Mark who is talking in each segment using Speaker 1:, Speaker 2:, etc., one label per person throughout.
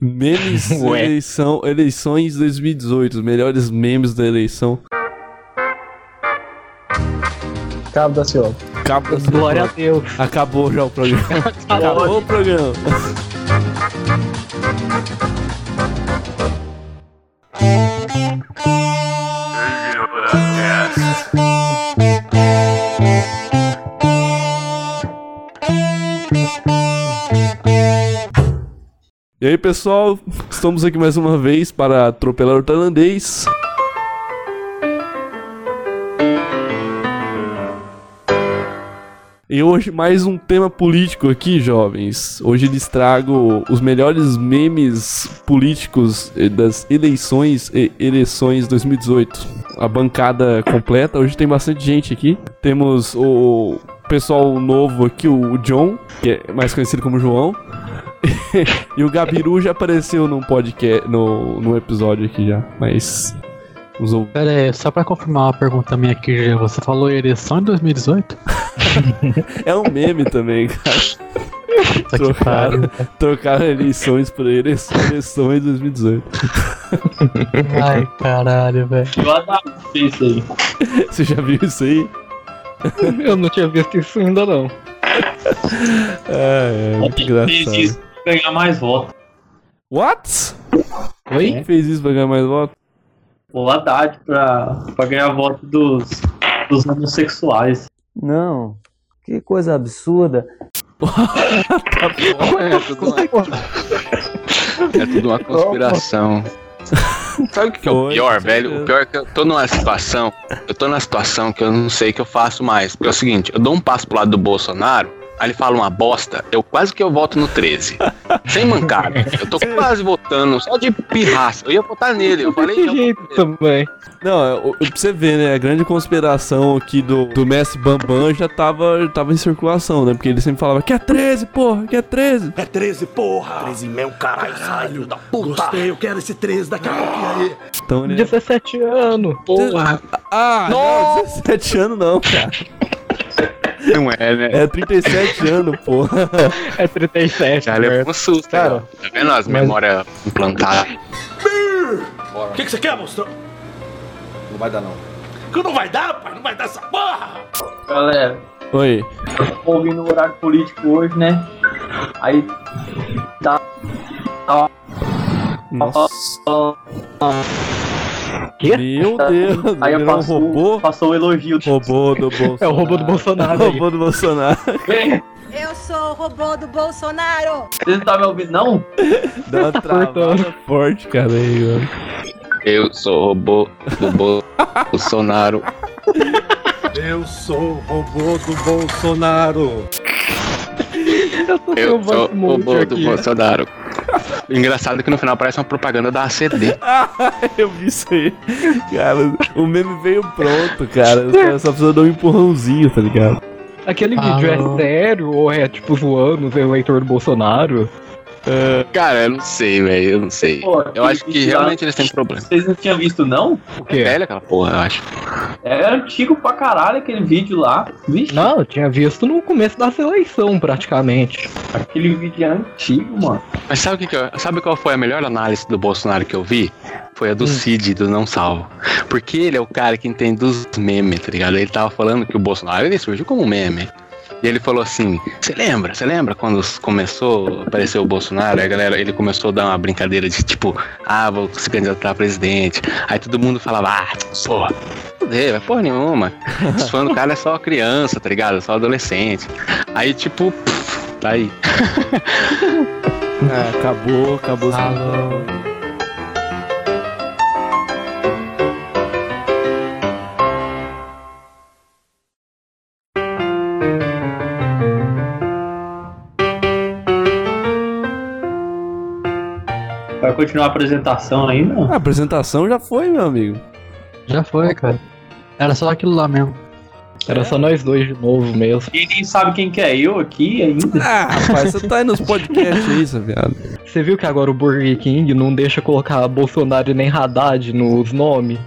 Speaker 1: Memes
Speaker 2: Ué.
Speaker 1: eleição, eleições 2018, os melhores memes da eleição.
Speaker 3: Cabo da Ciolo.
Speaker 1: Cabo da
Speaker 2: Glória a. Deus.
Speaker 1: Acabou já o programa. Acabou o programa. E aí pessoal, estamos aqui mais uma vez para atropelar o tailandês. E hoje mais um tema político aqui, jovens. Hoje lhes trago os melhores memes políticos eh, das eleições e eleições 2018. A bancada completa, hoje tem bastante gente aqui. Temos o pessoal novo aqui, o John, que é mais conhecido como João. e o Gabiru já apareceu num podcast, no, num episódio aqui já, mas... Os ou-
Speaker 2: Pera aí, só pra confirmar uma pergunta minha aqui, você falou eleição em 2018?
Speaker 1: É um meme também, cara. Trocaram, trocaram eleições por eleições, eleições 2018.
Speaker 2: Ai, caralho, velho.
Speaker 4: Isso aí.
Speaker 1: Você já viu isso aí?
Speaker 2: Eu não tinha visto isso ainda, não.
Speaker 1: É, é muito engraçado.
Speaker 4: Ganhar mais votos.
Speaker 1: What?
Speaker 2: Oi?
Speaker 1: Quem fez isso pra ganhar mais voto?
Speaker 4: O Haddad pra, pra ganhar voto dos, dos homossexuais.
Speaker 5: Não. Que coisa absurda.
Speaker 6: É tudo, uma, é tudo uma conspiração. Sabe o que, que é o pior, velho? O pior é que eu tô numa situação. Eu tô numa situação que eu não sei o que eu faço mais. Porque é o seguinte, eu dou um passo pro lado do Bolsonaro, aí ele fala uma bosta, eu quase que eu voto no 13. Sem mancada. Eu tô quase votando, só de pirraça. Eu ia votar nele. Eu falei, eu
Speaker 2: jeito também.
Speaker 1: Não, é, pra você ver, né? A grande conspiração aqui do, do Messi Bambam já tava, tava em circulação, né? Porque ele sempre falava que é 13, porra, que é 13.
Speaker 7: É 13, porra! 13 mesmo, caralho, sai, filho da puta! Gostei, eu quero esse 13 daqui a pouquinho aí.
Speaker 1: Então ele.
Speaker 2: 17 anos.
Speaker 6: porra,
Speaker 1: Ah, não, 17 anos não, cara.
Speaker 6: Não é, né?
Speaker 1: É 37 anos, porra.
Speaker 2: É 37.
Speaker 6: Já levou um susto,
Speaker 2: Cara,
Speaker 6: cara. Tá vendo as memórias implantadas?
Speaker 7: O que, que você quer, monstro? Não vai dar, não. Que não vai dar, pai? Não vai dar essa porra!
Speaker 4: Galera,
Speaker 1: Oi.
Speaker 4: eu tô ouvindo o horário político hoje, né? Aí tá. tá
Speaker 1: Nossa.
Speaker 2: Quê?
Speaker 1: Meu Deus,
Speaker 4: aí eu
Speaker 1: virou um
Speaker 4: passou,
Speaker 1: robô.
Speaker 4: passou o elogio.
Speaker 1: Robô do Bolsonaro.
Speaker 2: É o robô do Bolsonaro. aí.
Speaker 1: robô do Bolsonaro.
Speaker 8: Eu sou o robô do Bolsonaro.
Speaker 4: Vocês não tá me ouvindo, não?
Speaker 1: Dá uma travada forte, cara, aí, mano.
Speaker 6: Eu sou o robô do Bolsonaro.
Speaker 7: Eu sou o robô do Bolsonaro.
Speaker 2: Eu tô
Speaker 6: Eu sou o robô do
Speaker 2: aqui.
Speaker 6: Bolsonaro. O engraçado é que no final parece uma propaganda da ACD.
Speaker 1: Eu vi isso aí. Cara, o meme veio pronto, cara. Os caras só precisam dar um empurrãozinho, tá ligado?
Speaker 2: Aquele
Speaker 1: Ah,
Speaker 2: vídeo é sério ou é tipo zoando o eleitor do Bolsonaro?
Speaker 6: Cara, eu não sei, velho. Eu não sei.
Speaker 4: Pô,
Speaker 6: Eu acho que realmente eles têm problema.
Speaker 4: Vocês não tinham visto, não?
Speaker 2: O
Speaker 6: É
Speaker 2: quê?
Speaker 6: velho aquela porra, eu acho.
Speaker 4: É antigo pra caralho aquele vídeo lá. Vixe,
Speaker 2: Não, eu tinha visto no começo da eleição, praticamente.
Speaker 4: aquele vídeo é antigo, mano.
Speaker 6: Mas sabe o que, que eu- sabe qual foi a melhor análise do Bolsonaro que eu vi? Foi a
Speaker 2: Hum.
Speaker 6: do Cid, do Não Salvo. Porque ele é o cara que entende dos memes, tá ligado? Ele tava falando que o Bolsonaro ele surgiu como um meme. E ele falou assim: Você lembra? Você lembra quando começou a aparecer o Bolsonaro? Aí a galera, ele começou a dar uma brincadeira de tipo: Ah, vou se candidatar a presidente. Aí todo mundo falava: Ah, porra, fuder, vai porra nenhuma. Os fãs do cara é só criança, tá ligado? É só adolescente. Aí, tipo, pff, tá aí.
Speaker 1: Ah, acabou, acabou.
Speaker 4: Vai continuar a apresentação ainda?
Speaker 1: A apresentação já foi, meu amigo.
Speaker 2: Já foi, cara. Era só aquilo lá mesmo. Era só nós dois de novo mesmo.
Speaker 4: E nem sabe quem que é eu aqui ainda.
Speaker 1: Ah, rapaz, você tá aí nos podcasts aí, seu viado.
Speaker 2: Você viu que agora o Burger King não deixa colocar Bolsonaro e nem Haddad nos nomes?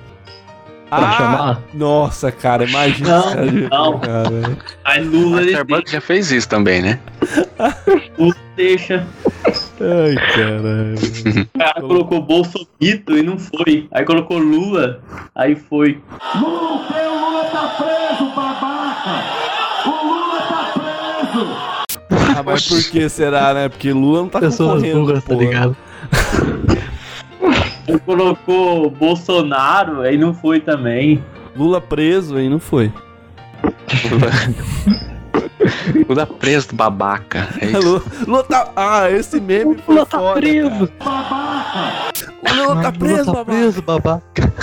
Speaker 2: Pra chamar?
Speaker 1: Nonossa, cara, imagina
Speaker 4: Não,
Speaker 1: cara
Speaker 4: não.
Speaker 1: cara.
Speaker 4: Aí Lula
Speaker 6: A
Speaker 4: ele
Speaker 6: Starbucks já fez isso também, né?
Speaker 4: Lula deixa.
Speaker 1: Ai, caralho.
Speaker 4: O cara colocou Bolsonaro e não foi. Aí colocou Lula, aí foi.
Speaker 1: Ah, mas por que será, né? Porque Lula não tá
Speaker 2: Pessoas
Speaker 1: concorrendo,
Speaker 2: burras, tá
Speaker 1: porra.
Speaker 2: ligado?
Speaker 4: Aí colocou Bolsonaro, aí não foi também.
Speaker 1: Lula preso aí não foi.
Speaker 6: Lula preso, babaca. É isso.
Speaker 1: Lula, Lula tá... Ah, esse meme foi
Speaker 2: Lula tá
Speaker 1: foda,
Speaker 2: preso!
Speaker 1: cara. O Lula tá preso,
Speaker 2: Lula tá
Speaker 1: babaca.
Speaker 2: preso, babaca.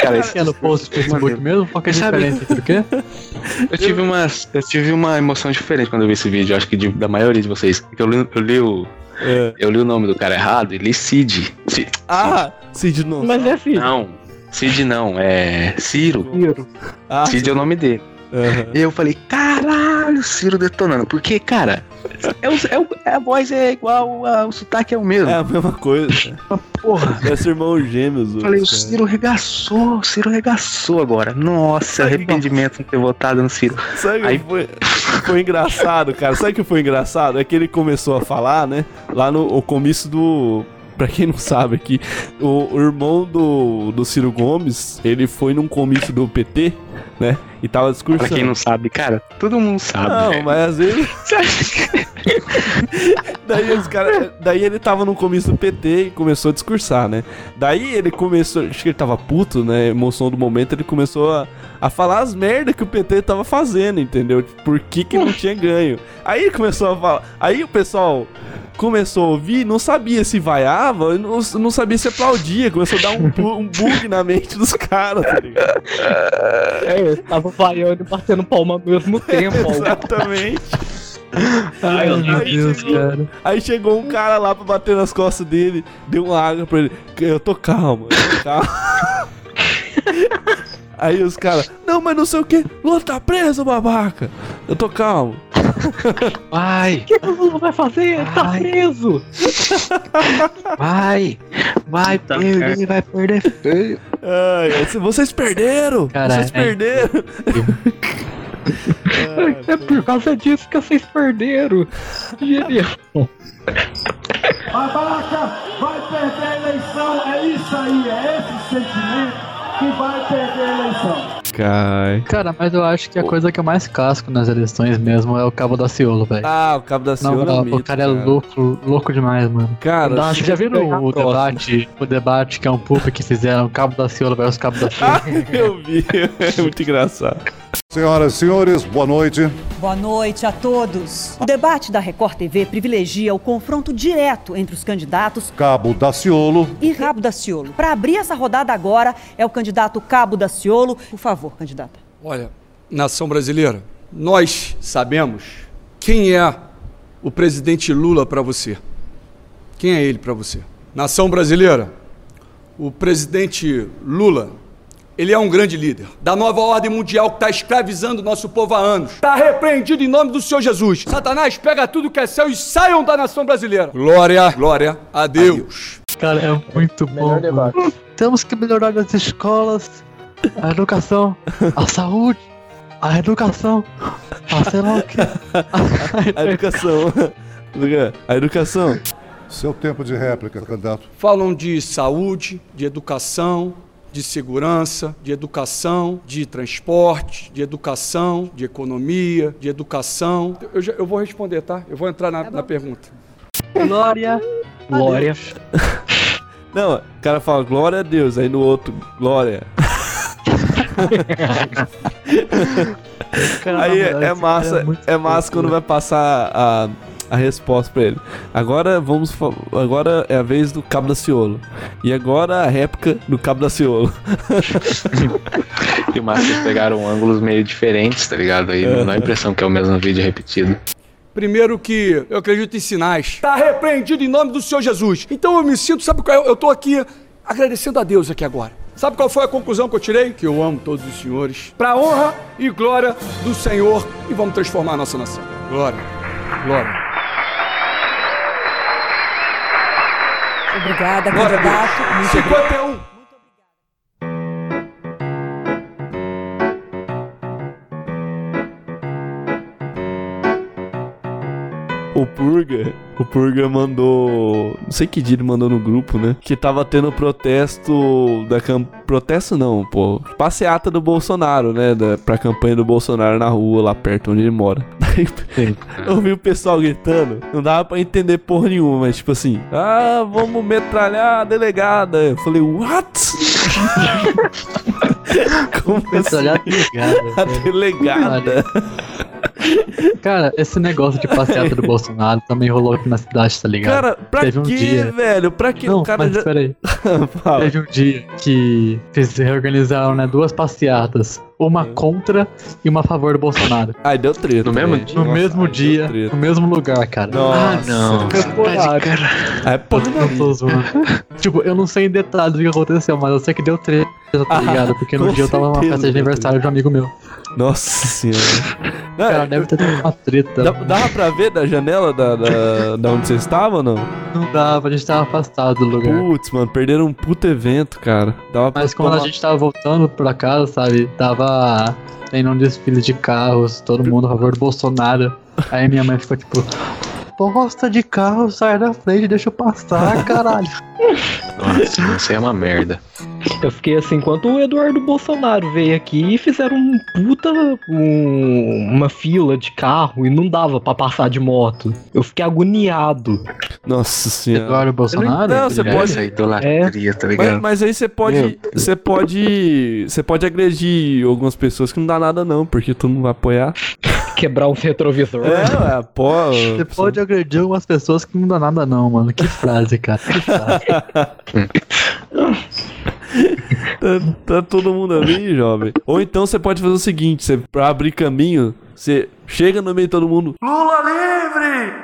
Speaker 6: Cara,
Speaker 2: Esse é no post do Facebook mesmo? Qual que é a diferença entre o quê?
Speaker 6: eu tive, uma, eu tive uma emoção diferente quando eu vi esse vídeo, acho que de- da maioria de vocês. Porque Eu li, eu, li o,
Speaker 1: É.
Speaker 6: eu li o nome do cara errado e li Cid. Ci-
Speaker 1: Ah, Cid não.
Speaker 2: Mas é assim.
Speaker 6: Não, Cid não, é Ciro.
Speaker 1: Ah,
Speaker 6: Cid é o nome dele.
Speaker 1: Aham.
Speaker 6: E eu falei, caralho, Ciro detonando. Porque, cara, é o- é o- a voz é igual, a- o sotaque é o mesmo.
Speaker 1: É a mesma coisa.
Speaker 6: Porra.
Speaker 1: Parece irmão gêmeos.
Speaker 6: Eu falei, o
Speaker 1: os caras.
Speaker 6: Ciro regaçou, o Ciro regaçou agora. Nossa, arrependimento de ter votado no Ciro.
Speaker 1: Sabe que
Speaker 6: Aí-
Speaker 1: foi, foi engraçado, cara? Sabe o que foi engraçado? É que ele começou a falar, né? Lá no o comício do. Pra quem não sabe aqui, o, o irmão do, do Ciro Gomes, ele foi num comício do PT, né? E tava
Speaker 6: Pra
Speaker 1: discursando.
Speaker 6: quem não sabe, cara, todo mundo sabe.
Speaker 1: Não,
Speaker 6: velho.
Speaker 1: mas às vezes. daí os caras. Daí ele tava no comício do PT e começou a discursar, né? Daí ele começou. Acho que ele tava puto, né? Emoção do momento, ele começou a, a falar as merdas que o PT tava fazendo, entendeu? Por que que não tinha ganho. Aí ele começou a falar. Aí o pessoal começou a ouvir, não sabia se vaiava, não, não sabia se aplaudia, começou a dar um, bu- um bug na mente dos caras, tá ligado?
Speaker 2: É, eu tava vaiando e batendo palma ao mesmo tempo. ó.
Speaker 1: Exatamente.
Speaker 2: Ai, meu
Speaker 1: Aí
Speaker 2: Deus,
Speaker 1: chegou-
Speaker 2: cara.
Speaker 1: Aí chegou um cara lá pra bater nas costas dele, deu uma água pra ele. Eu tô calmo, eu tô calmo. Aí os caras, não, mas não sei o que, Lula tá preso, babaca. Eu tô calmo.
Speaker 6: Vai,
Speaker 2: O que que o Lula vai fazer? Ele tá preso!
Speaker 6: vai, vai
Speaker 4: Tá
Speaker 6: perder, vai perder feio.
Speaker 1: Ai, vocês perderam!
Speaker 2: Cara,
Speaker 1: vocês
Speaker 2: é-
Speaker 1: perderam!
Speaker 2: É por causa disso que vocês perderam. Genial.
Speaker 9: Babaca vai perder a eleição, é isso aí, é esse sentimento que vai perder a eleição.
Speaker 1: Cai.
Speaker 2: Cara, mas eu acho que a coisa que eu mais casco nas eleições mesmo é o Cabo da Ciolo, velho.
Speaker 1: Ah, o cabo da Ciolo é
Speaker 2: moral,
Speaker 1: um mito,
Speaker 2: o cara é louco, louco demais, mano.
Speaker 1: Cara,
Speaker 2: Acho que já viram o debate, o debate que é um pup que fizeram Cabo da Ciolo versus Cabo da Ciolo?
Speaker 1: ah, eu vi, é muito engraçado.
Speaker 10: Senhoras e senhores, boa noite.
Speaker 8: Boa noite a todos. O debate da Record TV privilegia o confronto direto entre os candidatos
Speaker 10: Cabo Daciolo.
Speaker 8: e Cabo Daciolo. Para abrir essa rodada agora é o candidato Cabo Daciolo. Por favor, candidata.
Speaker 11: Olha, nação brasileira, nós sabemos quem é o presidente Lula para você. Quem é ele para você? Nação brasileira, o presidente Lula, ele é um grande líder da nova ordem mundial que está escravizando o nosso povo há anos. Está repreendido em nome do Senhor Jesus. Satanás pega tudo que é céu e saiam da nação brasileira. Glória, glória a Deus.
Speaker 2: Cara, é muito bom. Temos que melhorar as escolas, a educação, a saúde, a educação, a sei lá o que.
Speaker 1: A educação. A educação.
Speaker 10: Seu tempo de réplica, candidato.
Speaker 11: Falam de saúde, de educação, de segurança, de educação, de transporte, de educação, de economia, de educação. Eu, já- eu vou responder, tá? Eu vou entrar na, na pergunta.
Speaker 2: Glória. Glória.
Speaker 1: Não, o cara fala glória a Deus, aí no outro, glória. Aí é, é massa, é massa
Speaker 2: fofo,
Speaker 1: quando
Speaker 2: né?
Speaker 1: vai passar a, a resposta pra ele. Agora vamos agora é a vez do Cabo da Ciolo. E agora a réplica do Cabo da Ciolo.
Speaker 6: E o eles pegaram ângulos meio diferentes, tá ligado? Aí não dá a impressão que é o mesmo vídeo repetido.
Speaker 11: Primeiro que eu acredito em sinais. Está repreendido em nome do Senhor Jesus. Então eu me sinto, sabe qual é? Eu tô aqui agradecendo a Deus aqui agora. Sabe qual foi a conclusão que eu tirei? Que eu amo todos os senhores. Para honra e glória do Senhor e vamos transformar a nossa nação. Glória. Glória.
Speaker 8: Obrigada,
Speaker 11: Glória a
Speaker 8: candidato.
Speaker 11: Deus. 51.
Speaker 1: O Purga, o Purga mandou. Não sei que dia ele mandou no grupo, né? Que tava tendo protesto da camp... Protesto não, pô. Passeata do Bolsonaro, né? Da, pra campanha do Bolsonaro na rua, lá perto onde ele mora. Daí eu vi o pessoal gritando. Não dava pra entender porra nenhuma, mas tipo assim: Ah, vamos metralhar a delegada. Eu falei, what? Como
Speaker 2: Metralhar
Speaker 1: assim?
Speaker 2: a delegada,
Speaker 1: A
Speaker 2: velho.
Speaker 1: delegada.
Speaker 2: Cara, esse negócio de passeata do Bolsonaro também rolou aqui na cidade, tá ligado?
Speaker 1: Cara, pra
Speaker 2: Teve um
Speaker 1: quê,
Speaker 2: dia.
Speaker 1: velho? Pra quê?
Speaker 2: Não,
Speaker 1: o cara
Speaker 2: mas
Speaker 1: já.
Speaker 2: peraí. Teve um dia que eles reorganizaram, né, duas passeatas. Uma contra e uma a favor do Bolsonaro.
Speaker 1: Ai, deu treta.
Speaker 6: No mesmo dia?
Speaker 2: No
Speaker 1: Nossa,
Speaker 2: mesmo
Speaker 1: ai,
Speaker 2: dia, no mesmo lugar, cara.
Speaker 1: Nossa.
Speaker 6: não.
Speaker 2: mesmo horário.
Speaker 1: É, pô,
Speaker 2: tô zoando. tipo, eu não sei em detalhes o que aconteceu, mas eu sei que deu treta, tá
Speaker 1: Ah,
Speaker 2: ligado? Porque no
Speaker 1: com
Speaker 2: dia eu tava numa festa de aniversário de um amigo meu.
Speaker 1: Nossa senhora. Não,
Speaker 2: Cara, deve ter tido uma treta.
Speaker 1: dá- dava pra ver da janela da, da, da onde você estava ou não?
Speaker 2: Não dava, a gente tava afastado do lugar.
Speaker 1: Putz, mano, perderam um puto evento, cara. Dava
Speaker 2: Mas quando a
Speaker 1: tomar-
Speaker 2: gente tava voltando pra casa, sabe, tava tendo um desfile de carros, todo mundo a favor do Bolsonaro. Aí minha mãe ficou tipo, bosta de carro, sai da frente, deixa eu passar, caralho.
Speaker 6: Nossa, isso aí é uma merda.
Speaker 12: Eu fiquei assim, enquanto o Eduardo Bolsonaro veio aqui e fizeram um puta um- uma fila de carro e não dava pra passar de moto. Eu fiquei agoniado.
Speaker 1: Nossa senhora.
Speaker 2: Eduardo Bolsonaro?
Speaker 1: Não, você
Speaker 6: É
Speaker 1: pode.
Speaker 6: essa idolatria, tá
Speaker 1: Mas,
Speaker 6: ligado?
Speaker 1: mas aí você pode. Você pode. Você pode agredir algumas pessoas que não dá nada, não, porque tu não vai apoiar.
Speaker 12: Quebrar uns retrovisores.
Speaker 1: É, ué, pô.
Speaker 2: Você pode agredir algumas pessoas que não dá nada não, mano. Que frase, cara. Que frase.
Speaker 1: Tá, tá todo mundo ali, jovem. Ou então você pode fazer o seguinte: você, pra abrir caminho, você chega no meio de todo mundo. Lula livre!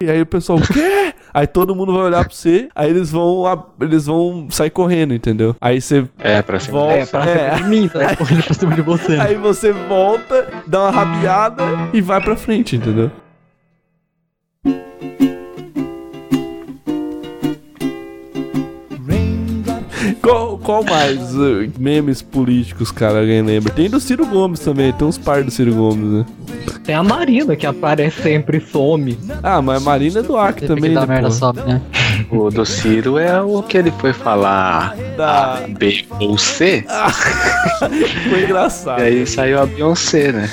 Speaker 1: E aí o pessoal, o quê? Aí todo mundo vai olhar pra você, aí eles vão, eles vão sair correndo, entendeu? Aí você
Speaker 6: É, pra cima.
Speaker 1: volta.
Speaker 12: É, pra
Speaker 1: é.
Speaker 12: cima de mim, tá?
Speaker 2: Correndo pra cima de você.
Speaker 1: Aí você volta, dá uma rabiada e vai pra frente, entendeu? Qual, qual mais uh, memes políticos, cara, alguém lembra? Tem do Ciro Gomes também, tem uns par do Ciro Gomes, né?
Speaker 12: Tem a Marina que aparece sempre e some.
Speaker 1: Ah, mas a Marina é do Acre
Speaker 2: Teve
Speaker 1: também, né,
Speaker 2: dar merda só, né?
Speaker 6: O do Ciro é o que ele foi falar
Speaker 1: Da...
Speaker 6: B ou C,
Speaker 1: Foi
Speaker 6: e
Speaker 1: engraçado.
Speaker 6: aí saiu a Beyoncé, né?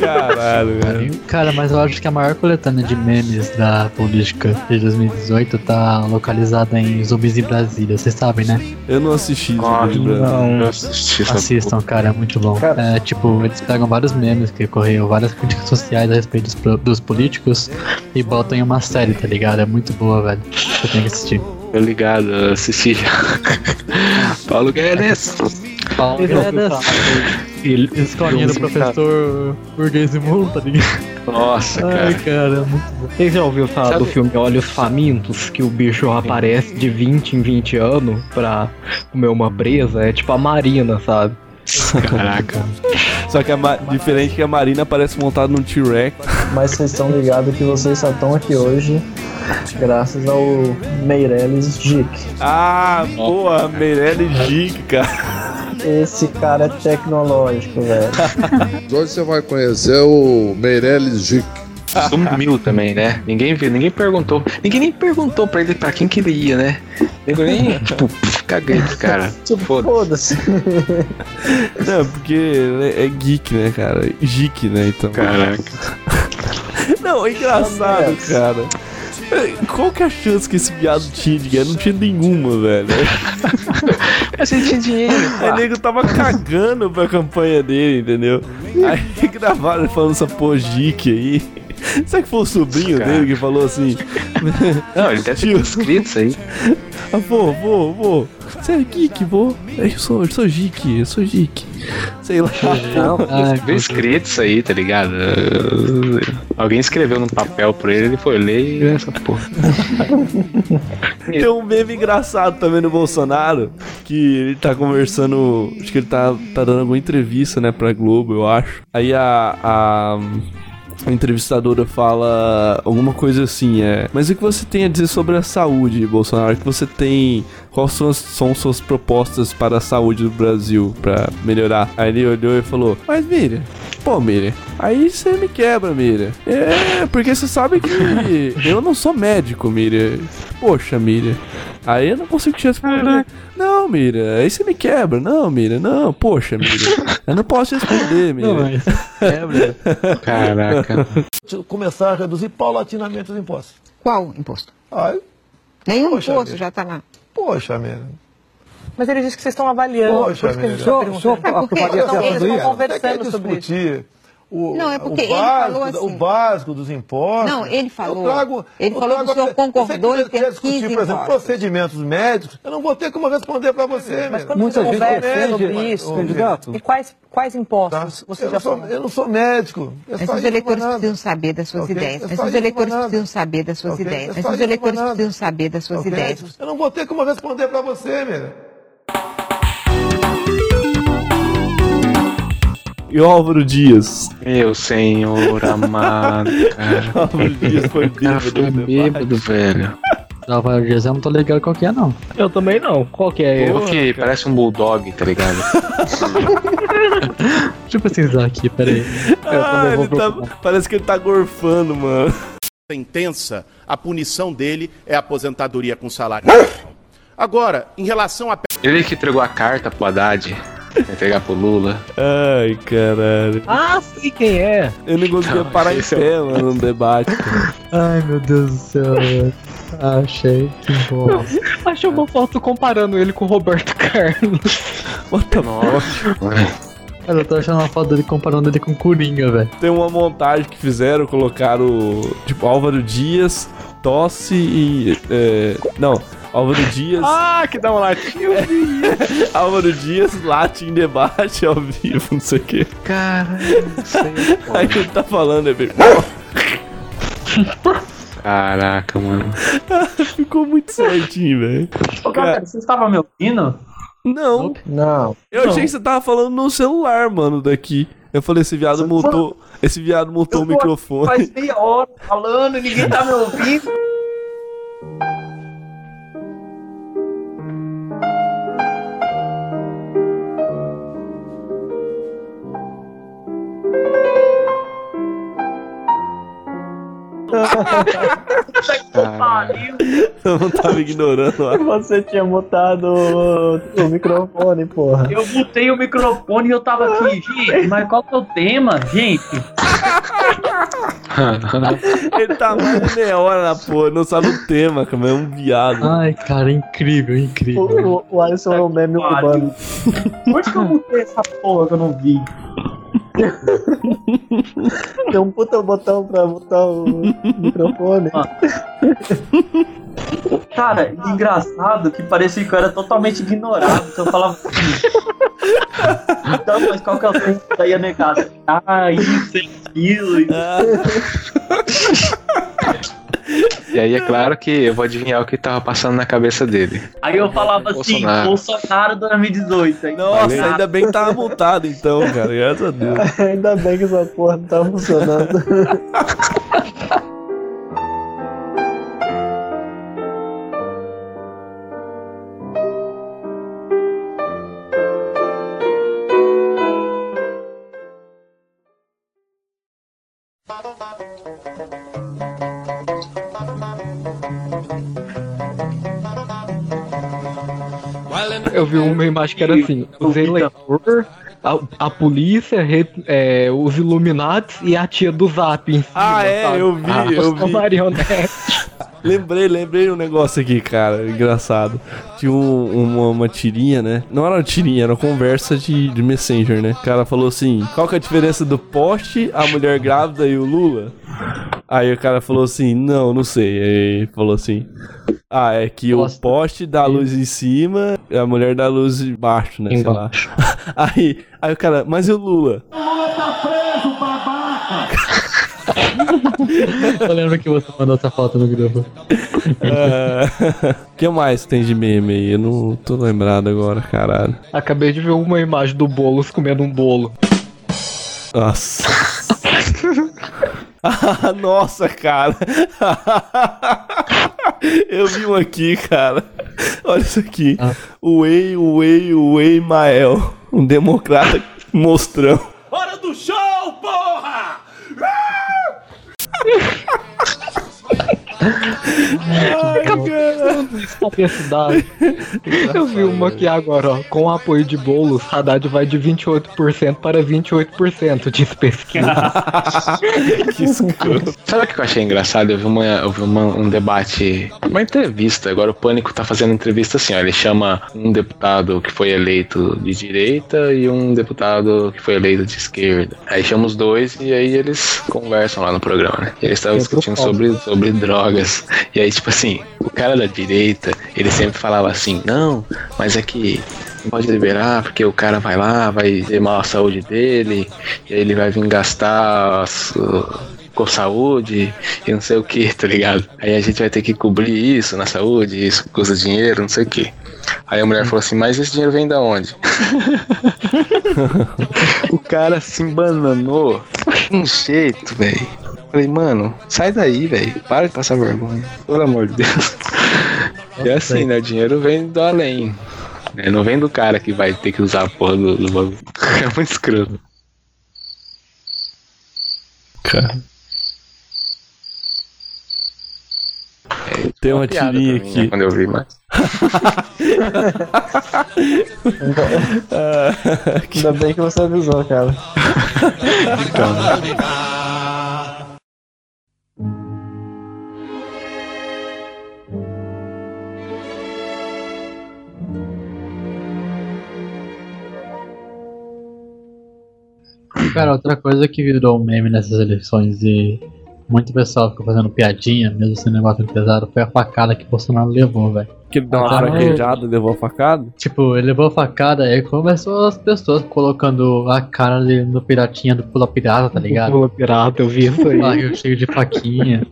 Speaker 1: Caralho, velho.
Speaker 2: Cara, mas eu acho que a maior coletânea de memes da política de 2018 tá localizada em Zumbis em Brasília, vocês sabem, né?
Speaker 1: Eu não assisti
Speaker 6: Ah,
Speaker 1: de Brasil.
Speaker 6: Eu assisti
Speaker 2: Assistam, cara, é muito bom. É, tipo, eles pegam vários memes que ocorreram, várias críticas sociais a respeito dos, dos políticos e botam em uma série, tá ligado? É muito boa, velho. Você tem que assistir.
Speaker 6: Tô ligado, eu assisti já. Paulo Guedes.
Speaker 2: Paulo
Speaker 12: Ele,
Speaker 2: Escolinha do professor burguês imundo, tá ligado?
Speaker 6: Nossa,
Speaker 2: Ai,
Speaker 6: cara.
Speaker 2: cara, é muito bom.
Speaker 12: Vocês já ouviram falar
Speaker 6: Sabe-
Speaker 12: do filme Olhos Famintos? Que o bicho aparece de 20 em 20 anos pra comer uma presa? É tipo a Marina, sabe?
Speaker 6: Caraca.
Speaker 1: Só que a Ma- diferente que a Marina parece montada num T-Rex.
Speaker 3: Mas vocês estão ligados que vocês só estão aqui hoje graças ao Meirelles Dick.
Speaker 1: Ah, boa, Meirelles Dick, cara.
Speaker 3: Esse cara é tecnológico, velho.
Speaker 10: Hoje você vai conhecer o Meirelles Gic.
Speaker 6: Sumiu também, né? Ninguém viu, ninguém perguntou. Ninguém nem perguntou pra ele pra quem que ele ia, né? Ninguém nem, tipo, caguei esse cara.
Speaker 3: Tipo,
Speaker 6: Foda-se.
Speaker 3: foda-se.
Speaker 1: Não, porque é é geek, né, cara? Geek, né, então.
Speaker 6: Caraca.
Speaker 1: Não, é engraçado, cara. Qual que é a chance que esse viado tinha de ganhar? Não tinha nenhuma, velho.
Speaker 6: Mas ele tinha dinheiro.
Speaker 1: Aí o nego tava cagando pra campanha dele, entendeu? Aí gravaram ele falando essa porra geek aí. Será que foi o sobrinho
Speaker 6: Cara.
Speaker 1: dele que falou assim?
Speaker 6: Não, ele deve ter isso aí.
Speaker 1: Ah, vô, vô, vô. Você é geek, vô? Eu sou, eu sou geek, eu sou geek. Sei lá.
Speaker 6: Não,
Speaker 2: Ai,
Speaker 6: viu escrito isso aí, tá ligado? Alguém escreveu num papel por ele, ele foi ler e essa porra.
Speaker 1: Tem um meme engraçado também no Bolsonaro, que ele tá conversando, acho que ele tá, tá dando alguma entrevista, né, pra Globo, eu acho. Aí a, a, a entrevistadora fala alguma coisa assim, é... Mas o que você tem a dizer sobre a saúde, Bolsonaro? O que você tem... Quais são, as- são suas propostas para a saúde do Brasil, pra melhorar? Aí ele olhou e falou, mas Miriam, Pô, Miriam, aí você me quebra, Miriam. É, porque você sabe que eu não sou médico, Miriam. Poxa, Miriam. Aí eu não consigo te responder. Não, Miriam, aí você me quebra. Não, Miriam, não. Poxa, Miriam. Eu não posso te responder, Miriam. Quebra.
Speaker 6: Caraca.
Speaker 13: Começar a reduzir paulatinamente os impostos.
Speaker 14: Qual imposto?
Speaker 13: Ai,
Speaker 14: Nenhum
Speaker 13: Poxa
Speaker 14: imposto
Speaker 13: vida.
Speaker 14: já está lá.
Speaker 13: poxa, Miriam.
Speaker 15: Mas ele disse que vocês estão avaliando.
Speaker 13: Poxa,
Speaker 15: por isso que a gente
Speaker 13: Miriam.
Speaker 15: perguntando.
Speaker 14: É porque
Speaker 15: Eles
Speaker 14: eu-
Speaker 15: estão- eles estão
Speaker 13: Até
Speaker 15: conversando sobre isso.
Speaker 13: O,
Speaker 14: Não, é porque
Speaker 13: o
Speaker 14: ele
Speaker 13: básico,
Speaker 14: assim-
Speaker 13: O básico dos impostos.
Speaker 14: Não, ele falou-
Speaker 13: Eu trago,
Speaker 14: ele
Speaker 13: eu
Speaker 14: falou que
Speaker 13: trago
Speaker 14: o senhor concordou
Speaker 13: se você
Speaker 14: em ter
Speaker 13: quiser discutir,
Speaker 14: 15
Speaker 13: por exemplo,
Speaker 14: impostos.
Speaker 13: procedimentos médicos, eu não vou ter como responder para você.
Speaker 15: Mas
Speaker 13: meu.
Speaker 15: quando
Speaker 13: Muita
Speaker 15: você conversa sobre isso,
Speaker 13: candidato.
Speaker 15: e quais, quais impostos você
Speaker 13: Eu
Speaker 15: já
Speaker 13: não, sou,
Speaker 15: falou?
Speaker 13: eu não sou médico. É
Speaker 14: Mas
Speaker 13: só
Speaker 14: os
Speaker 13: isso,
Speaker 14: eleitores precisam saber das suas
Speaker 13: Ok?
Speaker 14: ideias.
Speaker 13: É
Speaker 14: Mas
Speaker 13: só
Speaker 14: os
Speaker 13: isso,
Speaker 14: eleitores precisam saber das suas
Speaker 13: Ok?
Speaker 14: ideias.
Speaker 13: Isso,
Speaker 14: eleitores precisam saber das suas ideias.
Speaker 13: Eu não vou ter como responder para você, meu.
Speaker 1: E o Álvaro Dias?
Speaker 6: Meu senhor amado, cara.
Speaker 1: Álvaro Dias foi
Speaker 6: Cara, foi
Speaker 1: bêbado.
Speaker 6: bêbado, velho.
Speaker 2: Rafael Dias, eu não tô ligado qual que é, não.
Speaker 12: Eu também não. Qual que é ele?
Speaker 6: que parece um bulldog, tá ligado?
Speaker 2: Deixa eu pesquisar aqui, peraí.
Speaker 1: Ah, ele tá- parece que ele tá gorfando, mano.
Speaker 16: sentença, a punição dele é aposentadoria com salário. Agora, em relação a
Speaker 6: Ele que entregou a carta pro Haddad, entregar pro Lula.
Speaker 1: Ai, caralho.
Speaker 12: Ah, sei quem é.
Speaker 1: Eu não conseguia
Speaker 6: Não,
Speaker 1: parar em
Speaker 6: esse é
Speaker 1: pé, mano, no debate. cara.
Speaker 2: Ai, meu Deus do céu. velho. Achei que bom.
Speaker 12: Achei uma foto comparando ele com o Roberto Carlos.
Speaker 1: What the fuck?
Speaker 2: Cara, eu tô achando uma foto dele comparando ele com Coringa, velho.
Speaker 1: Tem uma montagem que fizeram, colocaram, tipo, Álvaro Dias, tosse e... é, não, Álvaro Dias...
Speaker 12: Ah, que dá um latinho.
Speaker 1: Álvaro Dias late em debate ao vivo, não sei o quê.
Speaker 6: Caralho,
Speaker 1: Aí ele tá falando, é verdade.
Speaker 6: Caraca, mano.
Speaker 1: Ficou muito certinho, velho.
Speaker 4: Ô, cara, você estava me ouvindo?
Speaker 1: Não.
Speaker 3: Não.
Speaker 1: Eu achei que você tava falando no celular, mano, daqui. Eu falei, esse viado mutou. Esse viado mutou o
Speaker 4: Eu
Speaker 1: microfone.
Speaker 4: Faz meia hora falando e ninguém tá me ouvindo.
Speaker 1: Eu não tava ignorando. ó.
Speaker 3: Você tinha mutado o, o microfone, porra.
Speaker 4: Eu botei o microfone e eu tava aqui, gente, mas qual que é o tema, gente?
Speaker 1: Ele tá mais de meia hora na porra, não sabe o tema, cara, é um viado.
Speaker 2: Ai, cara, incrível, incrível.
Speaker 3: O, o, o Alisson é um meme urbano.
Speaker 4: Onde que eu botei essa porra que eu não vi?
Speaker 3: Tem um puta botão pra botar o microfone.
Speaker 4: Cara, engraçado que parecia que eu era totalmente ignorado. Então eu falava assim. Então, mas qual que é o tema daí a negada? Ah, isso, aquilo. isso.
Speaker 6: E aí é claro que eu vou adivinhar o que tava passando na cabeça dele.
Speaker 4: Aí eu falava assim,
Speaker 6: Bolsonaro.
Speaker 4: Bolsonaro 2018. Aí,
Speaker 1: Nossa,
Speaker 4: Bolsonaro.
Speaker 1: ainda bem que tava multado então, cara, graças a Deus.
Speaker 3: Ainda bem que essa porra não tá funcionando.
Speaker 12: Eu vi uma imagem que era assim: os eleitores, a, a polícia, re- é, os Illuminati e a tia do Zap em cima.
Speaker 1: Ah, é,
Speaker 12: sabe?
Speaker 1: eu vi,
Speaker 12: Ah,
Speaker 1: eu vi.
Speaker 12: marionetes.
Speaker 1: Lembrei, lembrei um negócio aqui, cara, engraçado. Tinha um- uma, uma tirinha, né? Não era uma tirinha, era uma conversa de, de Messenger, né? O cara falou assim: qual que é a diferença do poste, a mulher grávida e o Lula? Aí o cara falou assim: não, não sei. Aí falou assim: ah, é que o poste dá luz em cima e a mulher dá luz embaixo, né? Sei lá. Aí, aí o cara, mas e o Lula?
Speaker 9: O Lula tá preso, babaca!
Speaker 2: Eu lembro que você mandou essa foto no grupo.
Speaker 1: O que mais tem de meme aí? Eu não tô lembrado agora, caralho.
Speaker 12: Acabei de ver uma imagem do Boulos comendo um bolo.
Speaker 1: Nossa. Nossa, cara. Eu vi um aqui, cara. Olha isso aqui. Ah. o e Wei, o Wei Mael. Um democrata mostrão.
Speaker 7: Hora do show, porra! Ai, cara.
Speaker 12: Sabe a cidade? Eu vi uma aqui agora, ó. Com o apoio de bolos, Haddad vai de 28% para 28%, diz pesquisa.
Speaker 1: que escroto.
Speaker 6: Sabe o que eu achei engraçado? Eu vi, uma, eu vi uma- um debate, uma entrevista. Agora o Pânico tá fazendo entrevista assim, ó. Ele chama um deputado que foi eleito de direita e um deputado que foi eleito de esquerda. Aí chama os dois e aí eles conversam lá no programa, né? E eles estavam discutindo sobre, sobre drogas. E aí, tipo assim, o cara da direita, ele sempre falava assim, não, mas é que não pode liberar, porque o cara vai lá, vai ter mal a saúde dele, e aí ele vai vir gastar as- com saúde e não sei o que, tá ligado? Aí a gente vai ter que cobrir isso na saúde, isso custa dinheiro, não sei o que. Aí a mulher falou assim, mas esse dinheiro vem da onde? o cara se embananou de um jeito, velho. Falei, mano, sai daí, velho. Para de passar vergonha. Pelo amor de Deus. E assim, né? O dinheiro vem do além. né? Não vem do cara que vai ter que usar a porra do, do bagulho. É muito escroto.
Speaker 1: Cara. Tem uma
Speaker 6: piada
Speaker 1: tirinha
Speaker 6: mim, né,
Speaker 1: aqui.
Speaker 6: quando eu vi, mas.
Speaker 3: Ainda bem que você avisou, cara.
Speaker 2: Cara, outra coisa que virou um meme nessas eleições e muito pessoal ficou fazendo piadinha, mesmo sendo um negócio pesado, foi a facada que Bolsonaro levou, velho.
Speaker 1: Que ele deu uma fraquejada, levou a facada?
Speaker 2: Tipo, ele levou a facada e começou as pessoas colocando a cara dele no piratinha do Pula Pirata, tá ligado?
Speaker 12: Pula Pirata, eu vi isso aí.
Speaker 2: Barril cheio de faquinha.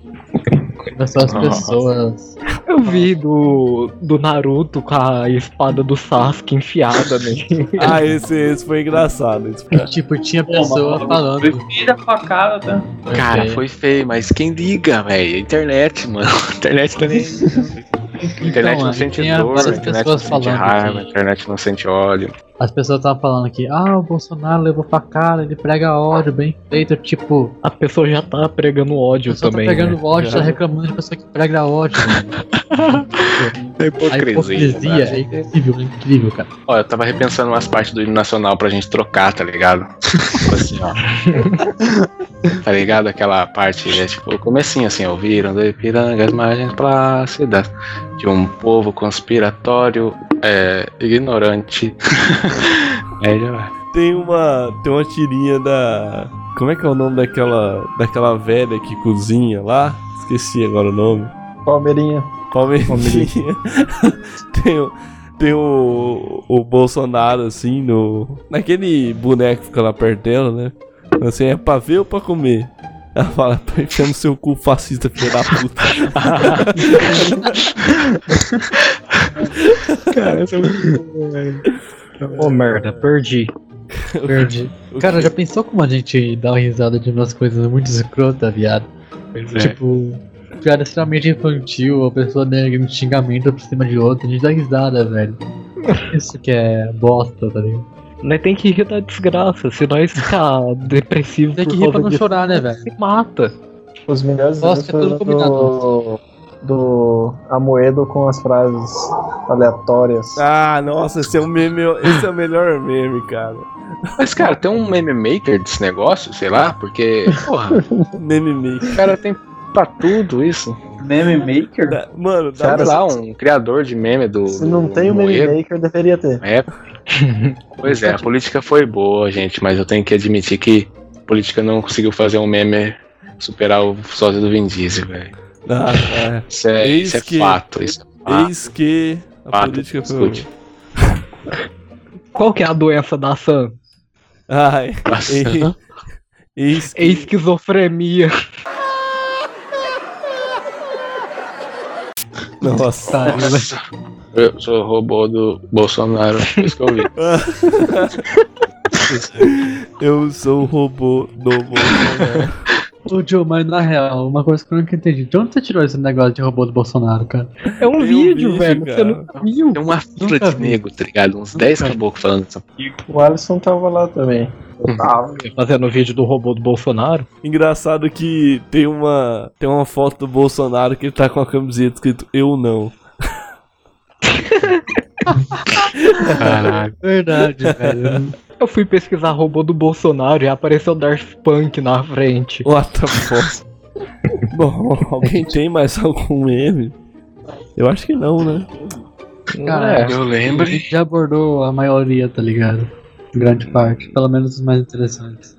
Speaker 2: Começou as
Speaker 12: Nossa.
Speaker 2: pessoas.
Speaker 12: Eu vi do, do Naruto com a espada do Sasuke enfiada nele.
Speaker 1: Ah, esse, esse foi engraçado. Esse foi...
Speaker 2: Tipo, tinha pessoa falando.
Speaker 4: Tira a facada, tá?
Speaker 6: Cara, foi feio, mas quem liga, velho? Internet, mano. Internet tá nem. internet
Speaker 2: Então,
Speaker 6: não sente dor, internet não sente
Speaker 2: falando
Speaker 6: raiva,
Speaker 2: que-
Speaker 6: internet não sente ódio.
Speaker 2: As pessoas estavam falando aqui, ah, o Bolsonaro levou facada, ele prega ódio, bem feito, tipo.
Speaker 12: A pessoa já tá pregando ódio
Speaker 2: A pessoa
Speaker 12: também.
Speaker 2: tá pregando
Speaker 12: né?
Speaker 2: ódio,
Speaker 12: Já.
Speaker 2: tá reclamando de pessoa que prega ódio,
Speaker 6: É
Speaker 2: A
Speaker 6: hipocrisia.
Speaker 2: hipocrisia
Speaker 6: né?
Speaker 2: é incrível, é incrível, cara.
Speaker 6: Ó, eu tava repensando umas partes do hino nacional pra gente trocar, tá ligado? Tipo assim, ó. tá ligado? Aquela parte, é tipo, o comecinho assim, ouviram do Ipiranga as margens plácidas de um povo conspiratório, é, ignorante. Aí já vai.
Speaker 1: Tem uma, tem uma tirinha da. Como é que é o nome daquela, daquela velha que cozinha lá? Esqueci agora o nome.
Speaker 3: Palmeirinha.
Speaker 1: Palmeirinha. tem o, tem o, o Bolsonaro assim no. Naquele boneco que fica lá perto dela, né? Assim, é pra ver ou pra comer? Ela fala, tô enfiando seu cu fascista, filho da puta.
Speaker 12: Cara, essa é muito boa, velho. Ô merda, perdi.
Speaker 2: Perdi. Cara, já pensou como a gente dá uma risada de umas coisas muito escrotas, viado?
Speaker 6: Pois é.
Speaker 2: Piada extremamente infantil, a pessoa nega um xingamento por cima de outra, a gente dá risada, velho. Isso que é bosta, tá ligado?
Speaker 12: Nós tem que rir da desgraça, se nós ficar depressivo
Speaker 2: Tem
Speaker 12: por
Speaker 2: que rir pra
Speaker 12: causa
Speaker 2: não
Speaker 12: disso,
Speaker 2: chorar, né, velho?
Speaker 12: se mata.
Speaker 3: Os melhores exemplos
Speaker 2: é tudo
Speaker 3: do, do Amoedo com as frases aleatórias.
Speaker 1: Ah, nossa, esse é o meme, esse é o melhor meme, cara.
Speaker 6: Mas, cara, tem um meme maker desse negócio, sei lá, porque, porra,
Speaker 1: Meme maker.
Speaker 6: o cara tem pra tudo isso.
Speaker 4: Meme maker?
Speaker 1: Mano, dá pra-
Speaker 6: lá, um criador de meme do.
Speaker 3: Se não
Speaker 6: do
Speaker 3: tem o Meme. Maker, deveria ter.
Speaker 6: É. Pois é, a política foi boa, gente, mas eu tenho que admitir que a política não conseguiu fazer um meme superar o sósia do Vin Diesel, velho.
Speaker 1: Ah, é.
Speaker 6: Isso é,
Speaker 1: Eis
Speaker 6: isso é
Speaker 1: que-
Speaker 6: fato. Isso é fato.
Speaker 1: Eis que a
Speaker 6: Fato,
Speaker 1: política foi.
Speaker 12: Qual que é a doença da Sam?
Speaker 1: Ai,
Speaker 6: Nossa.
Speaker 1: ei- eis que.
Speaker 12: É esquizofrenia.
Speaker 1: Nossa.
Speaker 6: Nossa. Eu sou o robô do Bolsonaro, por isso que eu vi.
Speaker 1: Eu sou o robô do Bolsonaro.
Speaker 2: Ô, Joe, mas na real, uma coisa que eu nunca entendi. De onde você tirou esse negócio de robô do Bolsonaro, cara?
Speaker 12: É um
Speaker 1: um
Speaker 12: vídeo,
Speaker 1: vídeo,
Speaker 12: velho.
Speaker 1: cara.
Speaker 12: Você nunca viu?
Speaker 6: Tem uma fila
Speaker 2: Nunca
Speaker 6: de nego, tá ligado? Uns 10 caboclos falando isso.
Speaker 3: O Alisson tava lá também.
Speaker 4: Eu tava.
Speaker 12: Fazendo o vídeo do robô do Bolsonaro.
Speaker 1: Engraçado que tem uma, tem uma foto do Bolsonaro que ele tá com a camiseta escrito Eu não.
Speaker 6: Caralho.
Speaker 2: Verdade, velho.
Speaker 12: Eu fui pesquisar robô do Bolsonaro e apareceu Darth Punk na frente.
Speaker 1: What the fuck? Bom, alguém tem mais algum meme? Eu acho que não, né?
Speaker 2: Cara,
Speaker 6: eu
Speaker 2: A
Speaker 6: lembro.
Speaker 2: gente já abordou a maioria, tá ligado? Grande parte. Pelo menos os mais interessantes.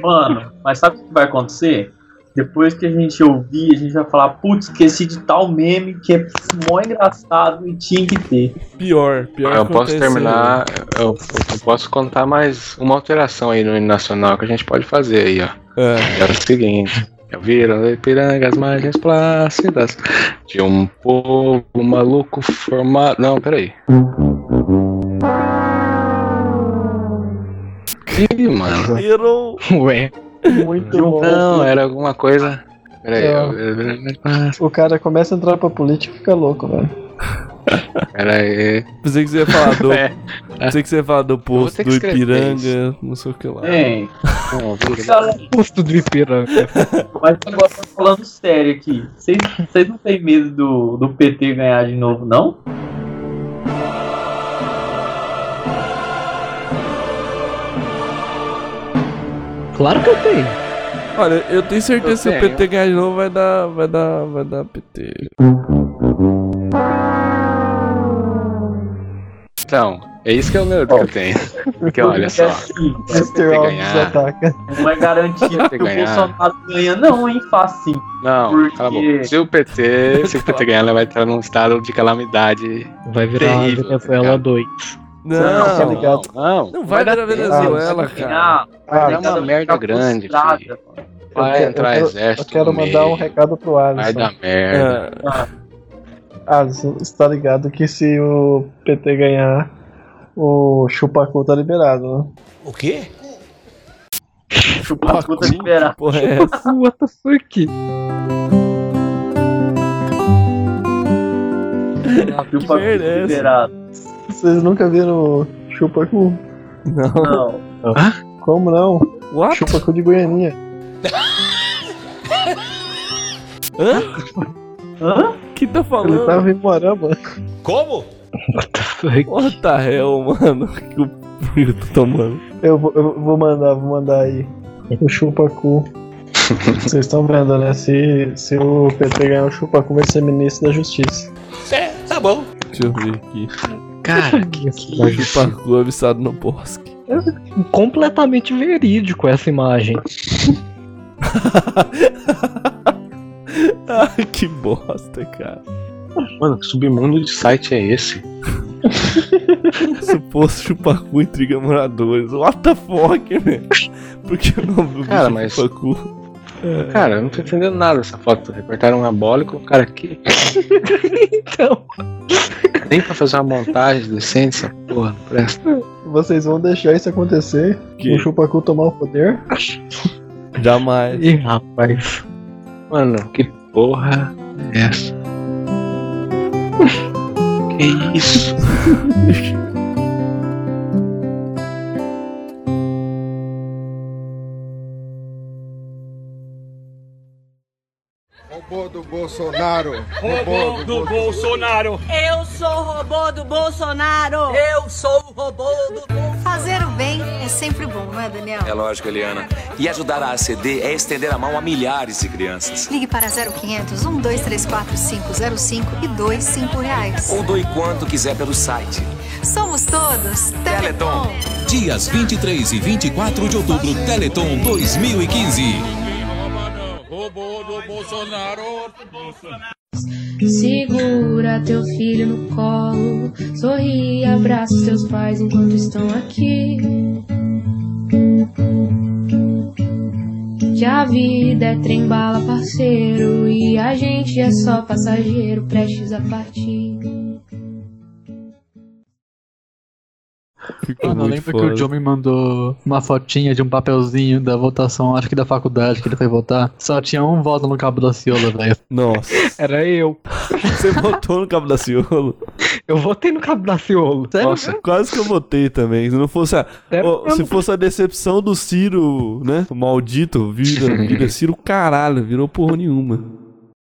Speaker 4: Mano, mas sabe o que vai acontecer? Depois que a gente ouvir, a gente vai falar, putz, esqueci de tal meme que é mó engraçado e tinha que ter.
Speaker 1: Pior, pior
Speaker 6: Eu
Speaker 1: que
Speaker 6: posso
Speaker 1: aconteceu.
Speaker 6: terminar, eu, eu posso contar mais uma alteração aí no hino nacional que a gente pode fazer aí, ó.
Speaker 1: É.
Speaker 6: É o seguinte. Eu viro de pirangas margens plácidas de um povo maluco formado. Não, peraí. Ih, mano.
Speaker 1: Hero.
Speaker 12: Ué.
Speaker 3: Muito bom.
Speaker 6: Não, era alguma coisa. Peraí.
Speaker 3: É.
Speaker 6: eu-
Speaker 3: O cara começa a entrar pra política e fica louco, velho.
Speaker 6: Peraí.
Speaker 1: Pensei que você ia falar do.
Speaker 6: É.
Speaker 1: Pensei que você ia falar do posto do Ipiranga, não sei o que lá.
Speaker 6: Não.
Speaker 4: Cara,
Speaker 12: Posto do Ipiranga.
Speaker 4: mas agora tô falando sério aqui. Vocês vocês não têm medo do, do PT ganhar de novo, não?
Speaker 12: Claro que eu tenho.
Speaker 1: Olha, eu tenho certeza que se o
Speaker 6: Eu.
Speaker 1: PT ganhar de novo vai dar. vai dar. vai dar PT.
Speaker 6: Então, é isso que é o medo que eu tenho. Porque olha só. Se o PT ganhar.
Speaker 4: não é garantido que o. Bolsonaro ganha, não, hein? Facinho.
Speaker 6: Não,
Speaker 4: Porque-
Speaker 6: cala a boca. Se o PT, se o PT ganhar, ela vai estar num estado de calamidade.
Speaker 12: Vai virar
Speaker 6: Terrível,
Speaker 12: Venezuela
Speaker 6: cara.
Speaker 12: 2.
Speaker 3: Tá
Speaker 1: Não,
Speaker 3: ligado?
Speaker 6: Não,
Speaker 1: não vai
Speaker 6: dar
Speaker 1: virar
Speaker 6: tempo.
Speaker 1: Venezuela, cara.
Speaker 4: Ah,
Speaker 6: Vai
Speaker 3: Ah,
Speaker 6: dar uma merda grande, filho. Vai entrar
Speaker 3: quero,
Speaker 6: exército
Speaker 3: Eu quero mandar
Speaker 6: meio.
Speaker 3: um recado pro Alisson.
Speaker 6: Vai dar merda.
Speaker 1: É,
Speaker 3: Alisson, você tá ligado que se o PT ganhar, o chupacu tá liberado, né?
Speaker 7: O quê?
Speaker 4: Chupar puta liberar.
Speaker 1: porra é essa?
Speaker 12: What the fuck?
Speaker 1: É essa?
Speaker 4: liberado.
Speaker 3: Vocês nunca viram o chupacu?
Speaker 1: Não.
Speaker 4: Não.
Speaker 3: Como não?
Speaker 1: What?
Speaker 3: Chupacu de Goianinha.
Speaker 1: Hã?
Speaker 4: Hã?
Speaker 1: que tá
Speaker 3: Ele
Speaker 1: falando?
Speaker 3: tava em Moarama.
Speaker 7: Como?
Speaker 1: What the hell, mano? Que o eu tô tomando?
Speaker 3: Eu vou, eu vou mandar, vou mandar aí. O chupacu. Vocês estão vendo, né? Se, se o PT ganhar o chupacu, vai ser ministro da Justiça.
Speaker 7: É, tá bom.
Speaker 1: Deixa eu ver aqui.
Speaker 6: Cara, que que
Speaker 1: O
Speaker 6: isso?
Speaker 1: Chupacu avistado no bosque.
Speaker 12: Completamente verídico essa imagem.
Speaker 1: Ai, que bosta, cara.
Speaker 6: Mano, que submundo de site é esse?
Speaker 1: Suposto Chupacu intriga moradores. What the fuck, velho? Por que o nome do
Speaker 6: Cara,
Speaker 1: é
Speaker 6: mas-
Speaker 1: Chupacu?
Speaker 6: Cara, eu não tô entendendo nada dessa foto. Recortaram uma bola e colocaram aqui.
Speaker 12: Então,
Speaker 6: Nem pra fazer uma montagem decente, essa porra, não presta.
Speaker 3: Vocês vão deixar isso acontecer?
Speaker 1: Que?
Speaker 3: O chupacu tomar o poder?
Speaker 1: Jamais.
Speaker 12: ih, rapaz.
Speaker 6: Mano, que porra é essa? que isso?
Speaker 10: Robô do Bolsonaro.
Speaker 7: Robô do Bolsonaro.
Speaker 8: Eu sou o robô do Bolsonaro.
Speaker 15: Eu sou o robô do
Speaker 14: Fazer o bem é sempre bom, não é, Daniel?
Speaker 17: É lógico, Eliana. E ajudar a ACD é estender a mão a milhares de crianças.
Speaker 14: Ligue para 0500 1234 505 e dois cinco reais.
Speaker 17: Ou doe quanto quiser pelo site.
Speaker 14: Somos todos
Speaker 17: Teleton.
Speaker 18: Dias 23 e 24 de outubro, Teleton 2015.
Speaker 7: Do Bolsonaro.
Speaker 19: Segura teu filho no colo, sorri e abraça os teus pais enquanto estão aqui. Que a vida é trem bala, parceiro, e a gente é só passageiro prestes a partir.
Speaker 1: Ficou
Speaker 2: Mano, eu lembro que
Speaker 1: foda.
Speaker 2: o John me mandou uma fotinha de um papelzinho da votação, acho que da faculdade que ele foi votar. Só tinha um voto no cabo da Ciola, velho.
Speaker 1: Nossa.
Speaker 12: Era eu.
Speaker 1: Você votou no Cabo da Ciolo?
Speaker 12: Eu votei no Cabo da Ciolo.
Speaker 1: Nossa, quase que eu votei também. Se não fosse a, Ô, se fosse a decepção do Ciro, né? O maldito, vira, vira Ciro caralho, virou porra nenhuma.